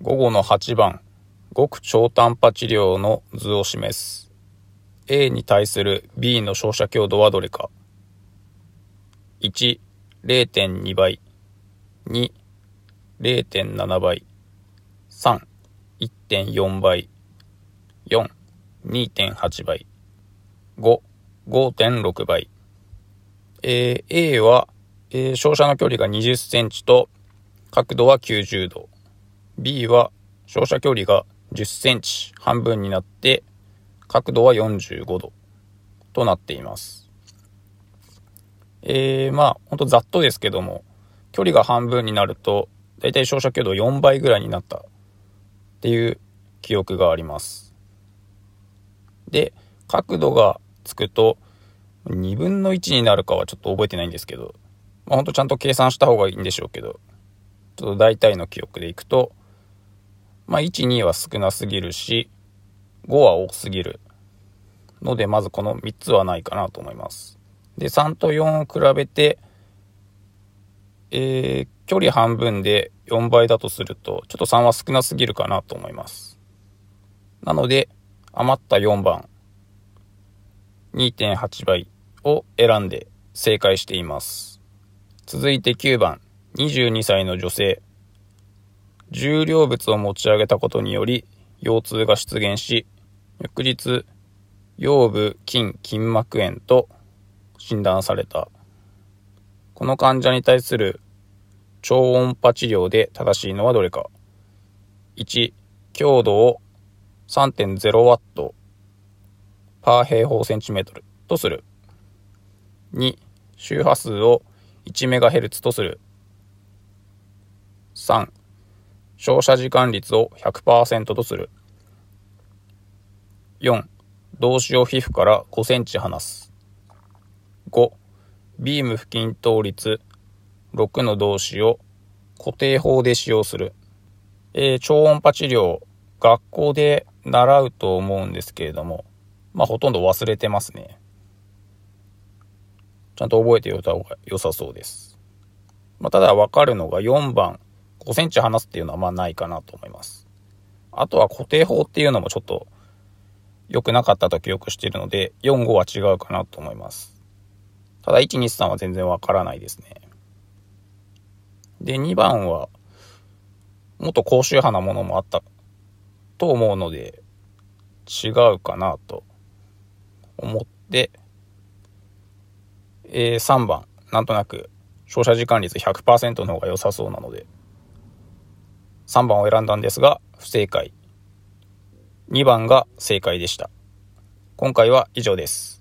午後の8番、極超短波治療の図を示す。A に対する B の照射強度はどれか。1、0.2倍。2、0.7倍。3、1.4倍。4、2.8倍。5、5.6倍。えー、A は、えー、照射の距離が20センチと角度は90度。B は照射距離が10センチ半分になって角度は45度となっています。えー、まあほんとざっとですけども距離が半分になるとだいたい照射強度4倍ぐらいになったっていう記憶があります。で角度がつくと2分の1になるかはちょっと覚えてないんですけど、まあ、ほんとちゃんと計算した方がいいんでしょうけどちょっと大体の記憶でいくとまあ、1、2は少なすぎるし、5は多すぎるので、まずこの3つはないかなと思います。で、3と4を比べて、えー、距離半分で4倍だとすると、ちょっと3は少なすぎるかなと思います。なので、余った4番、2.8倍を選んで正解しています。続いて9番、22歳の女性。重量物を持ち上げたことにより腰痛が出現し、翌日、腰部筋筋膜炎と診断された。この患者に対する超音波治療で正しいのはどれか。1、強度を3.0ワットパー平方センチメートルとする。2、周波数を1メガヘルツとする。3、照射時間率を100%とする。4、動詞を皮膚から5センチ離す。5、ビーム付近倒立6の動詞を固定法で使用する。えー、超音波治療、学校で習うと思うんですけれども、まあほとんど忘れてますね。ちゃんと覚えておいた方が良さそうです。まあ、ただわかるのが4番、5センチ離すっていうのはまあないかなと思います。あとは固定法っていうのもちょっと良くなかったと記憶しているので、4、5は違うかなと思います。ただ、1、2、3は全然わからないですね。で、2番は、もっと高周波なものもあったと思うので、違うかなと思って、えー、3番、なんとなく、照射時間率100%の方が良さそうなので、3番を選んだんですが、不正解。2番が正解でした。今回は以上です。